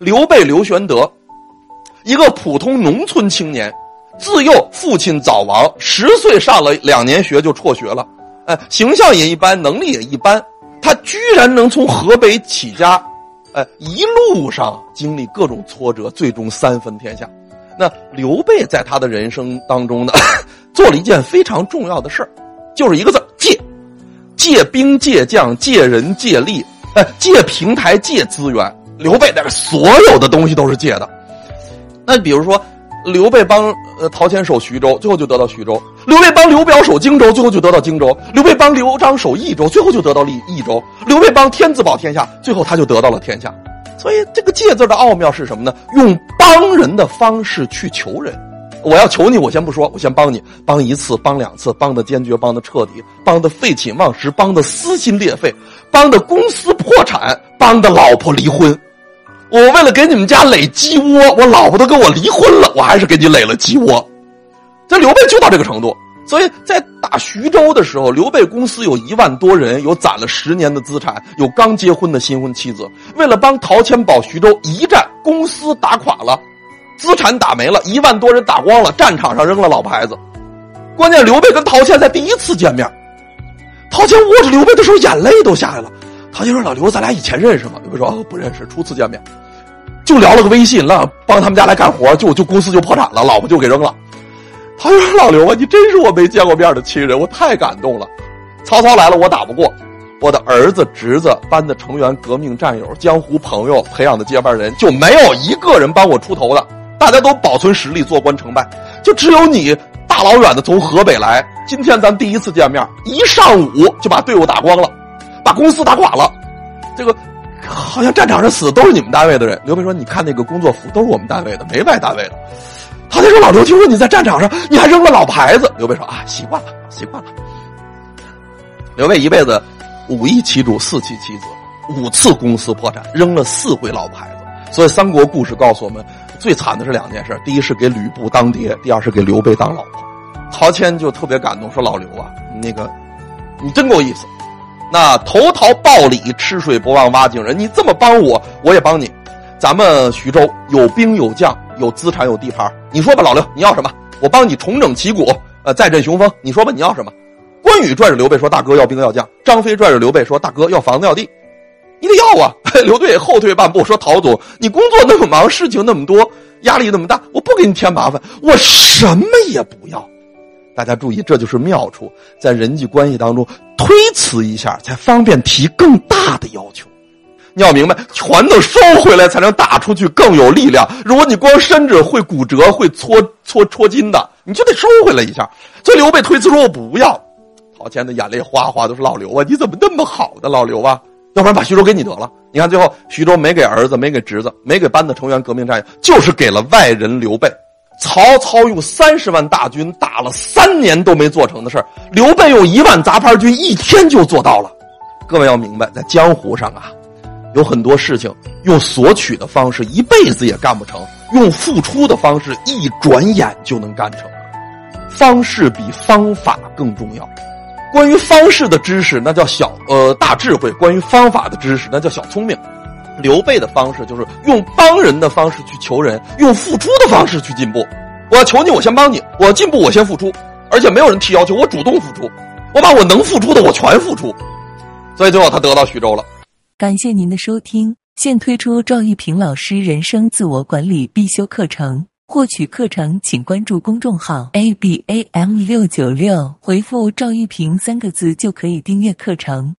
刘备刘玄德，一个普通农村青年，自幼父亲早亡，十岁上了两年学就辍学了，哎，形象也一般，能力也一般，他居然能从河北起家，哎，一路上经历各种挫折，最终三分天下。那刘备在他的人生当中呢，做了一件非常重要的事，就是一个字借，借兵借将借人借力，哎，借平台借资源。刘备那个所有的东西都是借的。那比如说，刘备帮呃陶谦守徐州，最后就得到徐州；刘备帮刘表守荆州，最后就得到荆州；刘备帮刘璋守益州，最后就得到了益州；刘备帮天子保天下，最后他就得到了天下。所以这个借字的奥妙是什么呢？用帮人的方式去求人。我要求你，我先不说，我先帮你，帮一次，帮两次，帮的坚决，帮的彻底，帮的废寝忘食，帮的撕心裂肺，帮的公司破产，帮的老婆离婚。我为了给你们家垒鸡窝，我老婆都跟我离婚了，我还是给你垒了鸡窝。这刘备就到这个程度，所以在打徐州的时候，刘备公司有一万多人，有攒了十年的资产，有刚结婚的新婚妻子。为了帮陶谦保徐州，一战公司打垮了，资产打没了，一万多人打光了，战场上扔了老婆孩子。关键刘备跟陶谦在第一次见面，陶谦握着刘备的手，眼泪都下来了。陶谦说：“老刘，咱俩以前认识吗？”刘备说：“，不认识，初次见面。”就聊了个微信，让帮他们家来干活，就就公司就破产了，老婆就给扔了。他说：“老刘啊，你真是我没见过面的亲人，我太感动了。曹操来了，我打不过，我的儿子、侄子、班的成员、革命战友、江湖朋友培养的接班人，就没有一个人帮我出头的，大家都保存实力，做官成败，就只有你大老远的从河北来。今天咱第一次见面，一上午就把队伍打光了，把公司打垮了，这个。”好像战场上死的都是你们单位的人。刘备说：“你看那个工作服都是我们单位的，没外单位的。”他就说：“老刘，听说你在战场上你还扔了老婆孩子。”刘备说：“啊，习惯了，习惯了。”刘备一辈子五亿其主，四妻妻子，五次公司破产，扔了四回老婆孩子。所以三国故事告诉我们，最惨的是两件事：第一是给吕布当爹，第二是给刘备当老婆。陶谦就特别感动，说：“老刘啊，那个你真够意思。”那投桃报李，吃水不忘挖井人。你这么帮我，我也帮你。咱们徐州有兵有将，有资产有地盘。你说吧，老刘，你要什么？我帮你重整旗鼓，呃，再振雄风。你说吧，你要什么？关羽拽着刘备说：“大哥要兵要将。”张飞拽着刘备说：“大哥要房子要地。”你得要啊！刘队后退半步说：“陶总，你工作那么忙，事情那么多，压力那么大，我不给你添麻烦，我什么也不要。”大家注意，这就是妙处，在人际关系当中推辞一下，才方便提更大的要求。你要明白，拳头收回来才能打出去更有力量。如果你光伸着会骨折、会搓搓戳筋的，你就得收回来一下。所以刘备推辞说：“我不要。”陶谦的眼泪哗哗都是老刘啊，你怎么那么好的老刘啊？要不然把徐州给你得了。你看最后徐州没给儿子，没给侄子，没给班子成员、革命战友，就是给了外人刘备。曹操用三十万大军打了三年都没做成的事，刘备用一万杂牌军一天就做到了。各位要明白，在江湖上啊，有很多事情用索取的方式一辈子也干不成，用付出的方式一转眼就能干成。方式比方法更重要。关于方式的知识，那叫小呃大智慧；关于方法的知识，那叫小聪明。刘备的方式就是用帮人的方式去求人，用付出的方式去进步。我要求你，我先帮你；我进步，我先付出。而且没有人提要求，我主动付出。我把我能付出的，我全付出。所以最后他得到徐州了。感谢您的收听，现推出赵玉平老师人生自我管理必修课程。获取课程，请关注公众号 a b a m 六九六，回复赵玉平三个字就可以订阅课程。